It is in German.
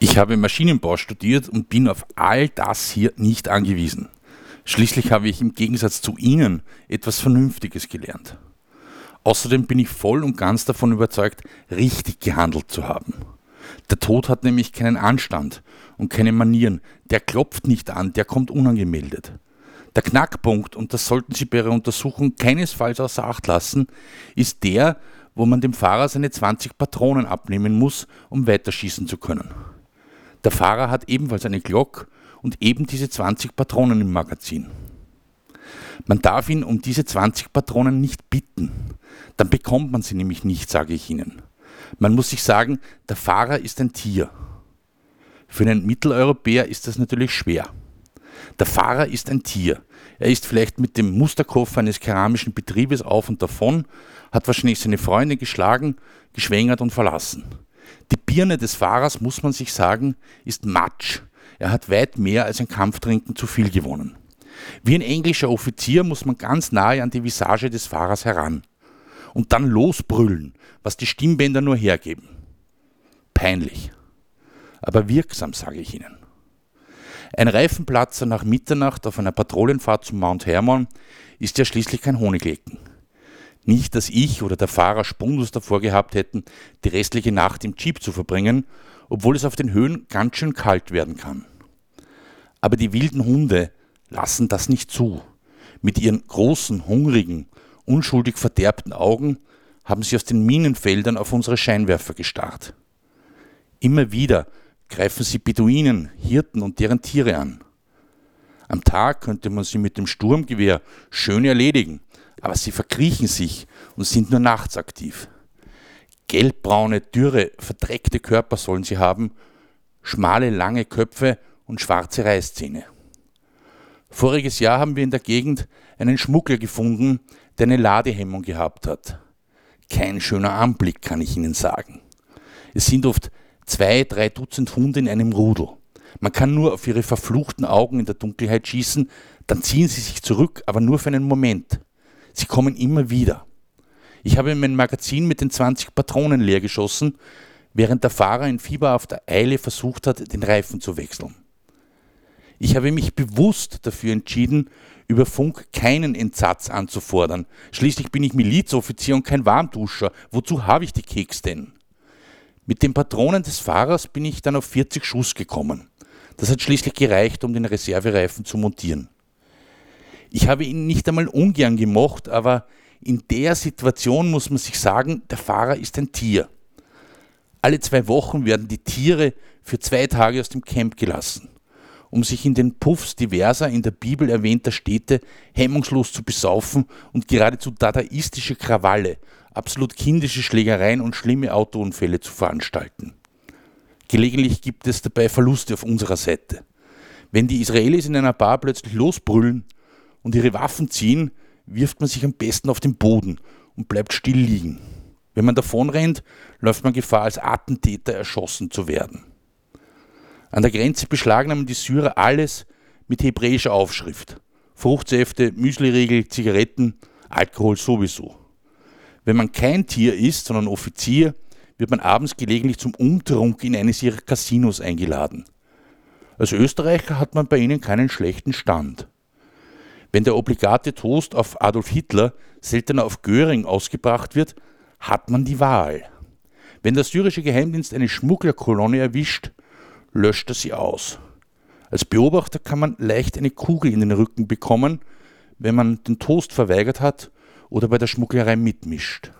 Ich habe Maschinenbau studiert und bin auf all das hier nicht angewiesen. Schließlich habe ich im Gegensatz zu Ihnen etwas Vernünftiges gelernt. Außerdem bin ich voll und ganz davon überzeugt, richtig gehandelt zu haben. Der Tod hat nämlich keinen Anstand und keine Manieren. Der klopft nicht an, der kommt unangemeldet. Der Knackpunkt, und das sollten Sie bei Ihrer Untersuchung keinesfalls außer Acht lassen, ist der, wo man dem Fahrer seine 20 Patronen abnehmen muss, um weiterschießen zu können. Der Fahrer hat ebenfalls eine Glock und eben diese 20 Patronen im Magazin. Man darf ihn um diese 20 Patronen nicht bitten. Dann bekommt man sie nämlich nicht, sage ich Ihnen. Man muss sich sagen, der Fahrer ist ein Tier. Für einen Mitteleuropäer ist das natürlich schwer. Der Fahrer ist ein Tier. Er ist vielleicht mit dem Musterkoffer eines keramischen Betriebes auf und davon, hat wahrscheinlich seine Freunde geschlagen, geschwängert und verlassen. Die Birne des Fahrers, muss man sich sagen, ist Matsch. Er hat weit mehr als ein Kampftrinken zu viel gewonnen. Wie ein englischer Offizier muss man ganz nahe an die Visage des Fahrers heran. Und dann losbrüllen, was die Stimmbänder nur hergeben. Peinlich. Aber wirksam, sage ich Ihnen. Ein Reifenplatzer nach Mitternacht auf einer Patrouillenfahrt zum Mount Hermon ist ja schließlich kein Honiglecken. Nicht, dass ich oder der Fahrer Spundus davor gehabt hätten, die restliche Nacht im Jeep zu verbringen, obwohl es auf den Höhen ganz schön kalt werden kann. Aber die wilden Hunde lassen das nicht zu. Mit ihren großen, hungrigen, unschuldig verderbten Augen haben sie aus den Minenfeldern auf unsere Scheinwerfer gestarrt. Immer wieder greifen sie Beduinen, Hirten und deren Tiere an. Am Tag könnte man sie mit dem Sturmgewehr schön erledigen, aber sie verkriechen sich und sind nur nachts aktiv. Gelbbraune, dürre, verdreckte Körper sollen sie haben, schmale, lange Köpfe und schwarze Reißzähne. Voriges Jahr haben wir in der Gegend einen Schmuggler gefunden, der eine Ladehemmung gehabt hat. Kein schöner Anblick, kann ich Ihnen sagen. Es sind oft zwei, drei Dutzend Hunde in einem Rudel. Man kann nur auf ihre verfluchten Augen in der Dunkelheit schießen, dann ziehen sie sich zurück, aber nur für einen Moment. Sie kommen immer wieder. Ich habe mein Magazin mit den 20 Patronen leer geschossen, während der Fahrer in fieberhafter Eile versucht hat, den Reifen zu wechseln. Ich habe mich bewusst dafür entschieden, über Funk keinen Entsatz anzufordern. Schließlich bin ich Milizoffizier und kein Warmduscher. Wozu habe ich die Keks denn? Mit den Patronen des Fahrers bin ich dann auf 40 Schuss gekommen. Das hat schließlich gereicht, um den Reservereifen zu montieren. Ich habe ihn nicht einmal ungern gemocht, aber in der Situation muss man sich sagen, der Fahrer ist ein Tier. Alle zwei Wochen werden die Tiere für zwei Tage aus dem Camp gelassen, um sich in den Puffs diverser in der Bibel erwähnter Städte hemmungslos zu besaufen und geradezu dadaistische Krawalle, absolut kindische Schlägereien und schlimme Autounfälle zu veranstalten. Gelegentlich gibt es dabei Verluste auf unserer Seite. Wenn die Israelis in einer Bar plötzlich losbrüllen, und ihre Waffen ziehen, wirft man sich am besten auf den Boden und bleibt still liegen. Wenn man davonrennt, läuft man Gefahr, als Attentäter erschossen zu werden. An der Grenze beschlagnahmen die Syrer alles mit hebräischer Aufschrift. Fruchtsäfte, Müsliriegel, Zigaretten, Alkohol sowieso. Wenn man kein Tier ist, sondern Offizier, wird man abends gelegentlich zum Umtrunk in eines ihrer Casinos eingeladen. Als Österreicher hat man bei ihnen keinen schlechten Stand. Wenn der obligate Toast auf Adolf Hitler seltener auf Göring ausgebracht wird, hat man die Wahl. Wenn der syrische Geheimdienst eine Schmugglerkolonne erwischt, löscht er sie aus. Als Beobachter kann man leicht eine Kugel in den Rücken bekommen, wenn man den Toast verweigert hat oder bei der Schmugglerei mitmischt.